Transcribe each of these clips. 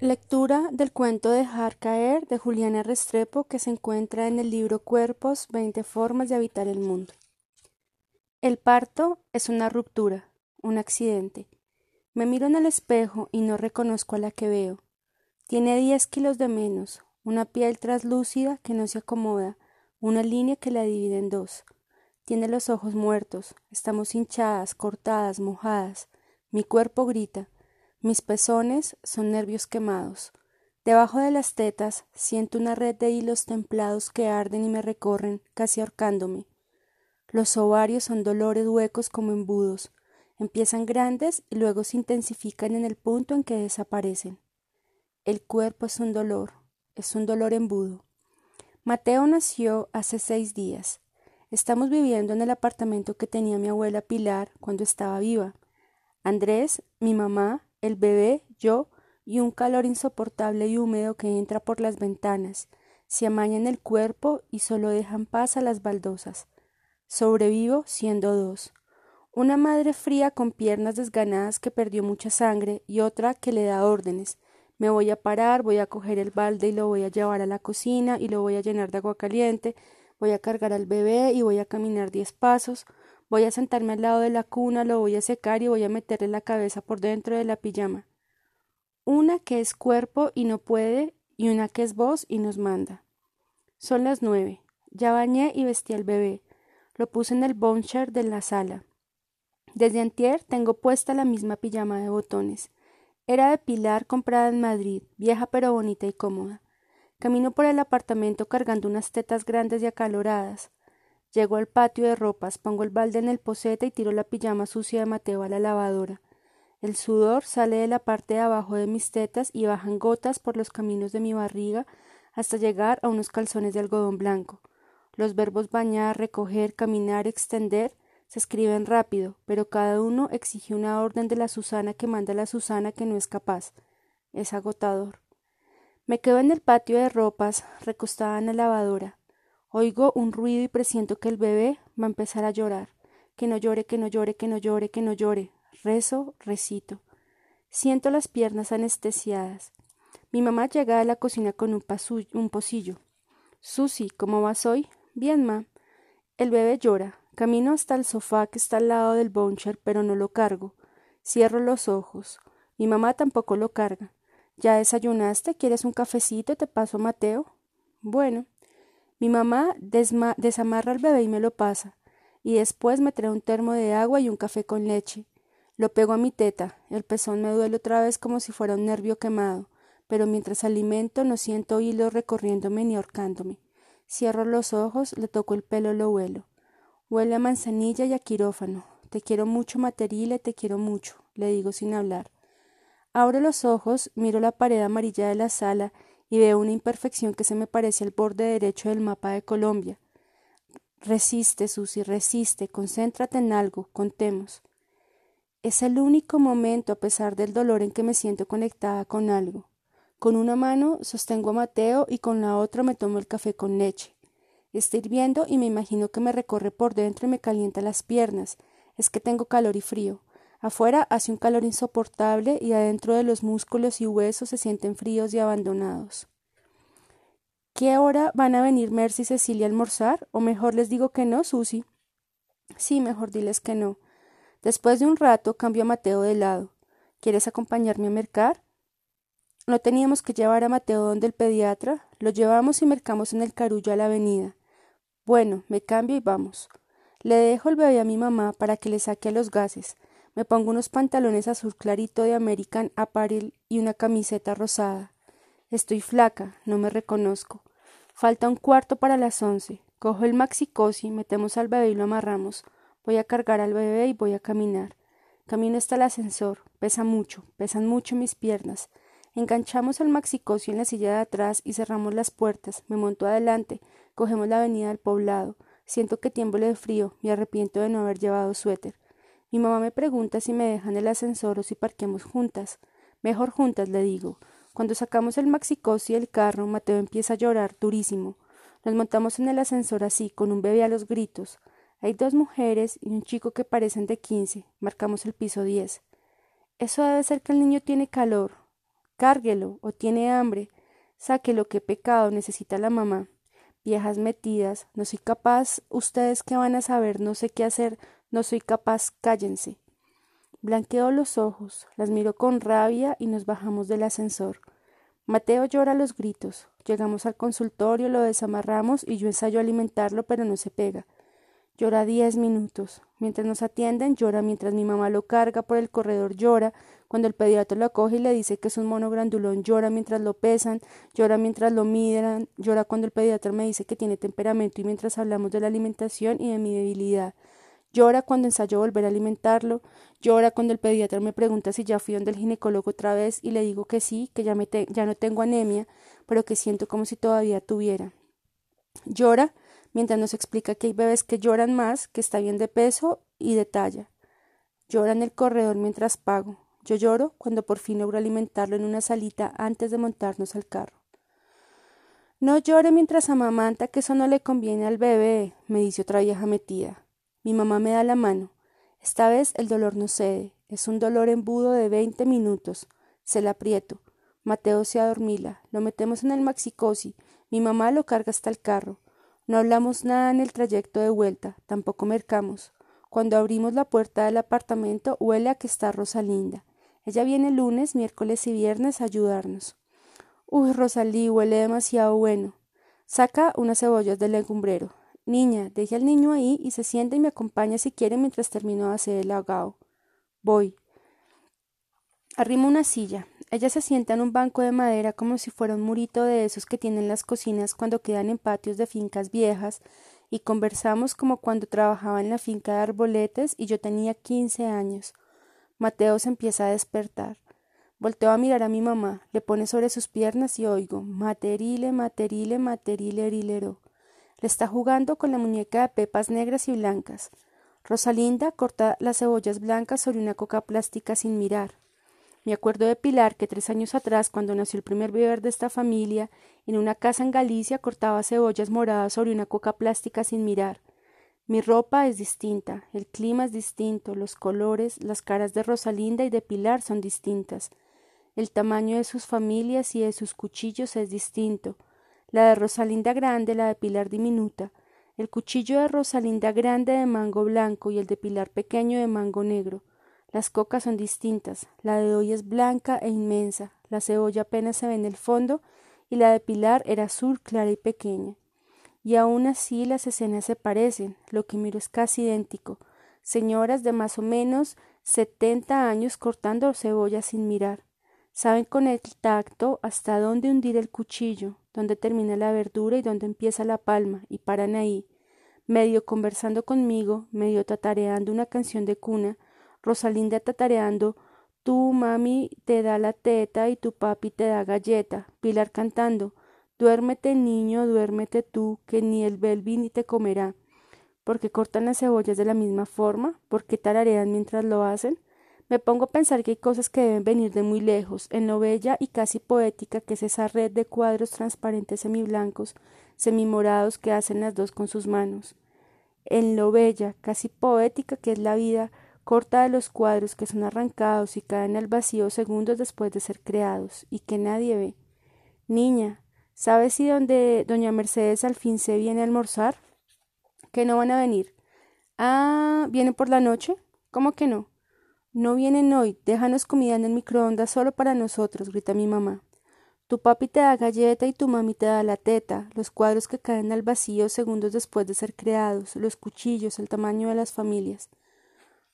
Lectura del cuento Dejar caer de Juliana Restrepo que se encuentra en el libro Cuerpos, 20 formas de habitar el mundo. El parto es una ruptura, un accidente. Me miro en el espejo y no reconozco a la que veo. Tiene 10 kilos de menos, una piel traslúcida que no se acomoda, una línea que la divide en dos. Tiene los ojos muertos, estamos hinchadas, cortadas, mojadas. Mi cuerpo grita. Mis pezones son nervios quemados. Debajo de las tetas siento una red de hilos templados que arden y me recorren, casi ahorcándome. Los ovarios son dolores huecos como embudos. Empiezan grandes y luego se intensifican en el punto en que desaparecen. El cuerpo es un dolor, es un dolor embudo. Mateo nació hace seis días. Estamos viviendo en el apartamento que tenía mi abuela Pilar cuando estaba viva. Andrés, mi mamá, el bebé, yo y un calor insoportable y húmedo que entra por las ventanas, se amaña en el cuerpo y solo dejan paz a las baldosas. Sobrevivo siendo dos. Una madre fría con piernas desganadas que perdió mucha sangre y otra que le da órdenes. Me voy a parar, voy a coger el balde y lo voy a llevar a la cocina y lo voy a llenar de agua caliente, voy a cargar al bebé y voy a caminar diez pasos, Voy a sentarme al lado de la cuna, lo voy a secar y voy a meterle la cabeza por dentro de la pijama. Una que es cuerpo y no puede, y una que es voz y nos manda. Son las nueve. Ya bañé y vestí al bebé. Lo puse en el boncher de la sala. Desde antier tengo puesta la misma pijama de botones. Era de pilar comprada en Madrid, vieja pero bonita y cómoda. Camino por el apartamento cargando unas tetas grandes y acaloradas. Llego al patio de ropas, pongo el balde en el posete y tiro la pijama sucia de Mateo a la lavadora. El sudor sale de la parte de abajo de mis tetas y bajan gotas por los caminos de mi barriga hasta llegar a unos calzones de algodón blanco. Los verbos bañar, recoger, caminar, extender se escriben rápido, pero cada uno exige una orden de la Susana que manda la Susana que no es capaz. Es agotador. Me quedo en el patio de ropas, recostada en la lavadora. Oigo un ruido y presiento que el bebé va a empezar a llorar. Que no llore, que no llore, que no llore, que no llore. Rezo, recito. Siento las piernas anestesiadas. Mi mamá llega a la cocina con un, un pocillo. Susi, ¿cómo vas hoy? Bien, ma. El bebé llora. Camino hasta el sofá que está al lado del boncher, pero no lo cargo. Cierro los ojos. Mi mamá tampoco lo carga. ¿Ya desayunaste? ¿Quieres un cafecito? ¿Te paso Mateo? Bueno. Mi mamá desamarra al bebé y me lo pasa, y después me trae un termo de agua y un café con leche. Lo pego a mi teta, el pezón me duele otra vez como si fuera un nervio quemado, pero mientras alimento no siento hilos recorriéndome ni ahorcándome. Cierro los ojos, le toco el pelo, lo huelo. Huele a manzanilla y a quirófano. Te quiero mucho, Materile, te quiero mucho, le digo sin hablar. Abro los ojos, miro la pared amarilla de la sala y veo una imperfección que se me parece al borde derecho del mapa de Colombia. Resiste, Susi, resiste, concéntrate en algo, contemos. Es el único momento, a pesar del dolor, en que me siento conectada con algo. Con una mano sostengo a Mateo y con la otra me tomo el café con leche. Está hirviendo y me imagino que me recorre por dentro y me calienta las piernas. Es que tengo calor y frío. Afuera hace un calor insoportable y adentro de los músculos y huesos se sienten fríos y abandonados. ¿Qué hora van a venir Mercy y Cecilia a almorzar? O mejor les digo que no, Susy. Sí, mejor diles que no. Después de un rato cambio a Mateo de lado. ¿Quieres acompañarme a mercar? No teníamos que llevar a Mateo donde el pediatra. Lo llevamos y mercamos en el carullo a la avenida. Bueno, me cambio y vamos. Le dejo el bebé a mi mamá para que le saque a los gases. Me pongo unos pantalones azul clarito de American Apparel y una camiseta rosada. Estoy flaca, no me reconozco. Falta un cuarto para las once. Cojo el maxicosi, metemos al bebé y lo amarramos. Voy a cargar al bebé y voy a caminar. Camino hasta el ascensor. Pesa mucho, pesan mucho mis piernas. Enganchamos el maxicosi en la silla de atrás y cerramos las puertas. Me monto adelante. Cogemos la avenida del poblado. Siento que tiemblo de frío. Me arrepiento de no haber llevado suéter. Mi mamá me pregunta si me dejan el ascensor o si parquemos juntas. Mejor juntas, le digo. Cuando sacamos el maxicosi del carro, Mateo empieza a llorar durísimo. Nos montamos en el ascensor así, con un bebé a los gritos. Hay dos mujeres y un chico que parecen de quince. Marcamos el piso diez. Eso debe ser que el niño tiene calor. Cárguelo, o tiene hambre. Sáquelo, qué pecado necesita la mamá. Viejas metidas, no soy capaz, ustedes que van a saber, no sé qué hacer, no soy capaz, cállense. Blanqueo los ojos, las miro con rabia y nos bajamos del ascensor. Mateo llora los gritos. Llegamos al consultorio, lo desamarramos y yo ensayo alimentarlo, pero no se pega. Llora diez minutos. Mientras nos atienden, llora mientras mi mamá lo carga por el corredor, llora. Cuando el pediatra lo acoge y le dice que es un mono grandulón, llora mientras lo pesan, llora mientras lo miden, llora cuando el pediatra me dice que tiene temperamento y mientras hablamos de la alimentación y de mi debilidad. Llora cuando ensayo volver a alimentarlo, llora cuando el pediatra me pregunta si ya fui donde el ginecólogo otra vez y le digo que sí, que ya, ya no tengo anemia, pero que siento como si todavía tuviera. Llora mientras nos explica que hay bebés que lloran más, que está bien de peso y de talla. Llora en el corredor mientras pago. Yo lloro cuando por fin logro alimentarlo en una salita antes de montarnos al carro. No llore mientras amamanta, que eso no le conviene al bebé, me dice otra vieja metida. Mi mamá me da la mano. Esta vez el dolor no cede. Es un dolor embudo de veinte minutos. Se la aprieto. Mateo se adormila. Lo metemos en el maxicosi. Mi mamá lo carga hasta el carro. No hablamos nada en el trayecto de vuelta, tampoco mercamos. Cuando abrimos la puerta del apartamento huele a que está Rosalinda. Ella viene lunes, miércoles y viernes a ayudarnos. Uy, Rosalí, huele demasiado bueno. Saca unas cebollas del legumbrero. Niña, deje al niño ahí y se sienta y me acompaña si quiere mientras termino de hacer el agao. Voy. Arrimo una silla. Ella se sienta en un banco de madera como si fuera un murito de esos que tienen las cocinas cuando quedan en patios de fincas viejas, y conversamos como cuando trabajaba en la finca de arboletes y yo tenía quince años. Mateo se empieza a despertar. Volteo a mirar a mi mamá, le pone sobre sus piernas y oigo materile, materile, materile, erilero. Le está jugando con la muñeca de pepas negras y blancas. Rosalinda corta las cebollas blancas sobre una coca plástica sin mirar. Me acuerdo de Pilar que tres años atrás, cuando nació el primer bebé de esta familia, en una casa en Galicia cortaba cebollas moradas sobre una coca plástica sin mirar. Mi ropa es distinta, el clima es distinto, los colores, las caras de Rosalinda y de Pilar son distintas. El tamaño de sus familias y de sus cuchillos es distinto. La de Rosalinda grande, la de Pilar diminuta. El cuchillo de Rosalinda grande de mango blanco y el de Pilar pequeño de mango negro. Las cocas son distintas. La de hoy es blanca e inmensa. La cebolla apenas se ve en el fondo y la de Pilar era azul clara y pequeña. Y aún así las escenas se parecen. Lo que miro es casi idéntico. Señoras de más o menos setenta años cortando cebolla sin mirar. Saben con el tacto hasta dónde hundir el cuchillo, dónde termina la verdura y dónde empieza la palma, y paran ahí, medio conversando conmigo, medio tatareando una canción de cuna, Rosalinda tatareando Tu mami te da la teta y tu papi te da galleta. Pilar cantando Duérmete niño, duérmete tú, que ni el belvi te comerá. porque cortan las cebollas de la misma forma? porque tararean mientras lo hacen? Me pongo a pensar que hay cosas que deben venir de muy lejos, en lo bella y casi poética que es esa red de cuadros transparentes semiblancos, semimorados que hacen las dos con sus manos. En lo bella, casi poética que es la vida, corta de los cuadros que son arrancados y caen al vacío segundos después de ser creados, y que nadie ve. Niña, ¿sabes si donde doña Mercedes al fin se viene a almorzar? Que no van a venir. Ah, ¿vienen por la noche? ¿Cómo que no? No vienen hoy, déjanos comida en el microondas solo para nosotros, grita mi mamá. Tu papi te da galleta y tu mami te da la teta, los cuadros que caen al vacío segundos después de ser creados, los cuchillos, el tamaño de las familias.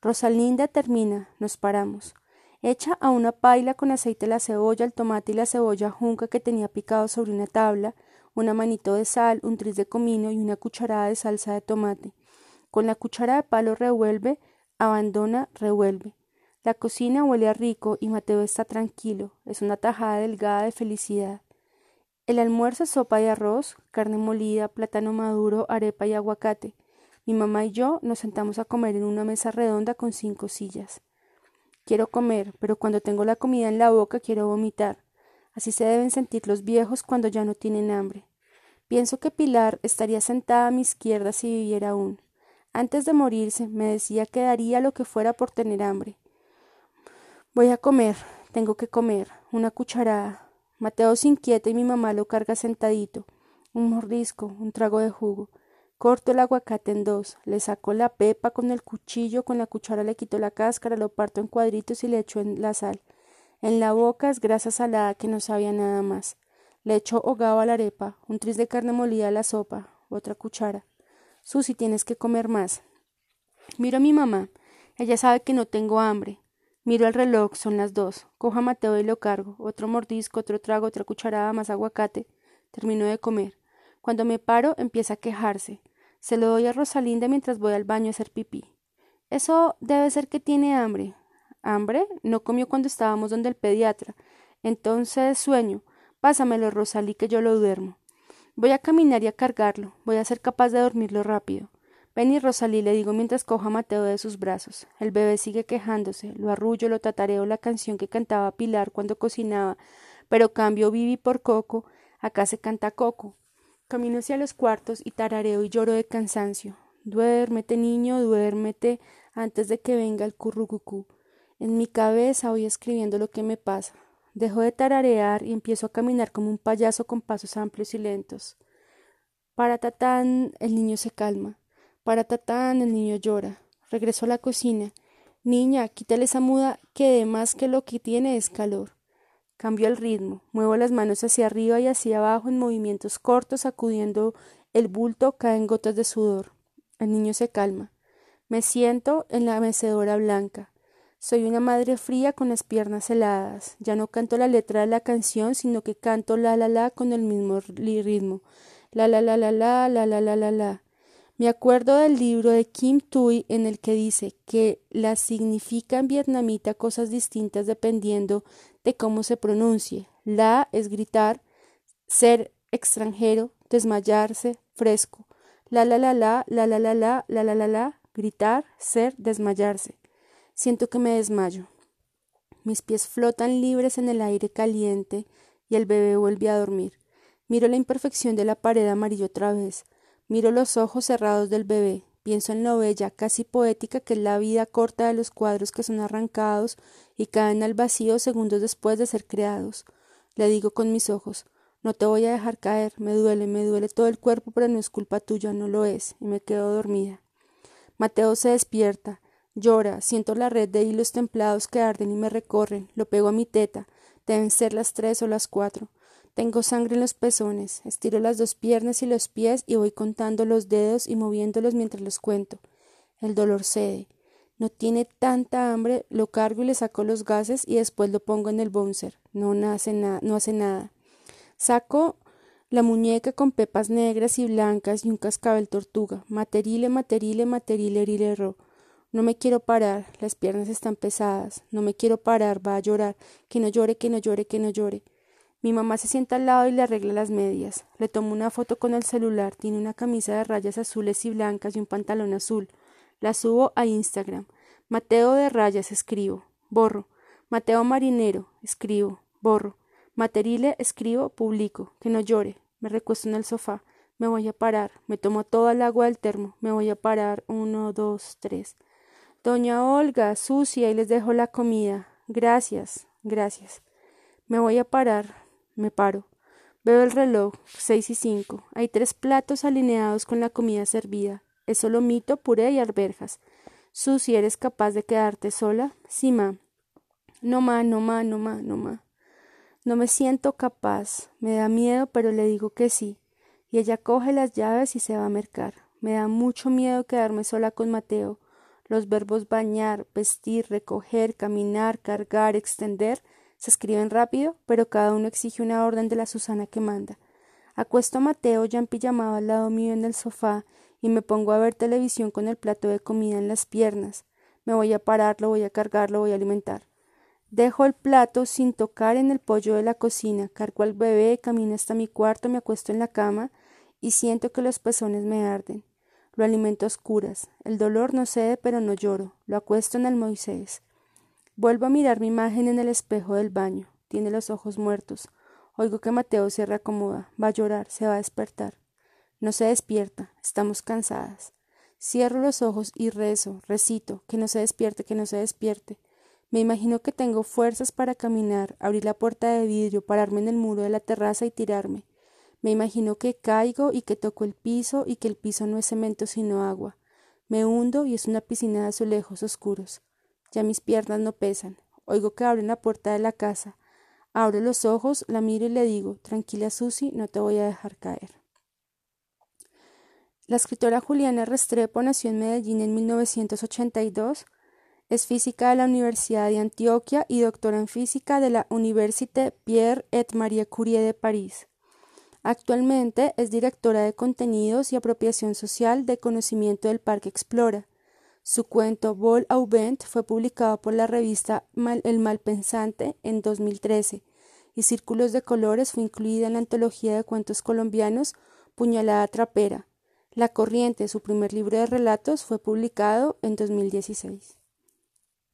Rosalinda termina, nos paramos. Echa a una paila con aceite la cebolla, el tomate y la cebolla junca que tenía picado sobre una tabla, una manito de sal, un tris de comino y una cucharada de salsa de tomate. Con la cuchara de palo revuelve, abandona, revuelve. La cocina huele a rico y Mateo está tranquilo. Es una tajada delgada de felicidad. El almuerzo es sopa de arroz, carne molida, plátano maduro, arepa y aguacate. Mi mamá y yo nos sentamos a comer en una mesa redonda con cinco sillas. Quiero comer, pero cuando tengo la comida en la boca quiero vomitar. Así se deben sentir los viejos cuando ya no tienen hambre. Pienso que Pilar estaría sentada a mi izquierda si viviera aún. Antes de morirse me decía que daría lo que fuera por tener hambre. Voy a comer. Tengo que comer. Una cucharada. Mateo se inquieta y mi mamá lo carga sentadito. Un mordisco, un trago de jugo. Corto el aguacate en dos, le saco la pepa con el cuchillo, con la cuchara le quito la cáscara, lo parto en cuadritos y le echo en la sal. En la boca es grasa salada que no sabía nada más. Le echo hogado a la arepa, un tris de carne molida a la sopa, otra cuchara. Susi, tienes que comer más. Miro a mi mamá. Ella sabe que no tengo hambre. Miro el reloj, son las dos. Cojo a Mateo y lo cargo. Otro mordisco, otro trago, otra cucharada, más aguacate. Termino de comer. Cuando me paro, empieza a quejarse. Se lo doy a Rosalinda mientras voy al baño a hacer pipí. Eso debe ser que tiene hambre. ¿Hambre? No comió cuando estábamos donde el pediatra. Entonces sueño. Pásamelo, Rosalí, que yo lo duermo. Voy a caminar y a cargarlo. Voy a ser capaz de dormirlo rápido. Ven y Rosalí, le digo mientras cojo a Mateo de sus brazos. El bebé sigue quejándose. Lo arrullo, lo tatareo la canción que cantaba Pilar cuando cocinaba. Pero cambio Vivi por Coco. Acá se canta Coco. Camino hacia los cuartos y tarareo y lloro de cansancio. Duérmete, niño, duérmete antes de que venga el currucucú. En mi cabeza voy escribiendo lo que me pasa. Dejo de tararear y empiezo a caminar como un payaso con pasos amplios y lentos. Para tatán, el niño se calma. Para tatán, el niño llora. Regreso a la cocina. Niña, quítale esa muda que de más que lo que tiene es calor. Cambio el ritmo, muevo las manos hacia arriba y hacia abajo en movimientos cortos, sacudiendo el bulto, caen gotas de sudor. El niño se calma. Me siento en la mecedora blanca. Soy una madre fría con las piernas heladas. Ya no canto la letra de la canción, sino que canto la la la con el mismo ritmo. La la la la la la la la la la. Me acuerdo del libro de Kim Tui en el que dice que la significa en vietnamita cosas distintas dependiendo de cómo se pronuncie. La es gritar, ser extranjero, desmayarse, fresco. La la la la, la la la la, la la la la, gritar, ser, desmayarse. Siento que me desmayo. Mis pies flotan libres en el aire caliente y el bebé vuelve a dormir. Miro la imperfección de la pared amarilla otra vez. Miro los ojos cerrados del bebé, pienso en lo bella, casi poética que es la vida corta de los cuadros que son arrancados y caen al vacío segundos después de ser creados. Le digo con mis ojos no te voy a dejar caer, me duele, me duele todo el cuerpo, pero no es culpa tuya, no lo es, y me quedo dormida. Mateo se despierta, llora, siento la red de hilos templados que arden y me recorren, lo pego a mi teta, deben ser las tres o las cuatro. Tengo sangre en los pezones, estiro las dos piernas y los pies y voy contando los dedos y moviéndolos mientras los cuento. El dolor cede. No tiene tanta hambre, lo cargo y le saco los gases y después lo pongo en el bouncer. No, hace no hace nada. Saco la muñeca con pepas negras y blancas y un cascabel tortuga. Materile, materile, materile, rilero. No me quiero parar, las piernas están pesadas. No me quiero parar, va a llorar. Que no llore, que no llore, que no llore. Mi mamá se sienta al lado y le arregla las medias. Le tomo una foto con el celular. Tiene una camisa de rayas azules y blancas y un pantalón azul. La subo a Instagram. Mateo de rayas, escribo. Borro. Mateo marinero, escribo. Borro. Materile, escribo, publico. Que no llore. Me recuesto en el sofá. Me voy a parar. Me tomo toda el agua del termo. Me voy a parar. Uno, dos, tres. Doña Olga, sucia, y les dejo la comida. Gracias, gracias. Me voy a parar. Me paro. Veo el reloj, seis y cinco. Hay tres platos alineados con la comida servida. Es solo mito, puré y arberjas. Susi, ¿eres capaz de quedarte sola? Sí, ma. No, ma, no, ma, no, ma, no, ma. No me siento capaz. Me da miedo, pero le digo que sí. Y ella coge las llaves y se va a mercar. Me da mucho miedo quedarme sola con Mateo. Los verbos bañar, vestir, recoger, caminar, cargar, extender se escriben rápido, pero cada uno exige una orden de la Susana que manda. Acuesto a Mateo ya en al lado mío en el sofá y me pongo a ver televisión con el plato de comida en las piernas. Me voy a parar, lo voy a cargar, lo voy a alimentar. Dejo el plato sin tocar en el pollo de la cocina, cargo al bebé, camino hasta mi cuarto, me acuesto en la cama y siento que los pezones me arden. Lo alimento a oscuras. El dolor no cede, pero no lloro. Lo acuesto en el Moisés. Vuelvo a mirar mi imagen en el espejo del baño. Tiene los ojos muertos. Oigo que Mateo se reacomoda. Va a llorar, se va a despertar. No se despierta. Estamos cansadas. Cierro los ojos y rezo, recito, que no se despierte, que no se despierte. Me imagino que tengo fuerzas para caminar, abrir la puerta de vidrio, pararme en el muro de la terraza y tirarme. Me imagino que caigo y que toco el piso y que el piso no es cemento sino agua. Me hundo y es una piscina de azulejos oscuros. Ya mis piernas no pesan. Oigo que abren la puerta de la casa. Abro los ojos, la miro y le digo, tranquila Susi, no te voy a dejar caer. La escritora Juliana Restrepo nació en Medellín en 1982 es física de la Universidad de Antioquia y doctora en física de la Université Pierre et Marie Curie de París. Actualmente es directora de contenidos y apropiación social de conocimiento del Parque Explora. Su cuento Vol au vent fue publicado por la revista El Malpensante en 2013 y Círculos de Colores fue incluida en la antología de cuentos colombianos Puñalada Trapera. La Corriente, su primer libro de relatos, fue publicado en 2016.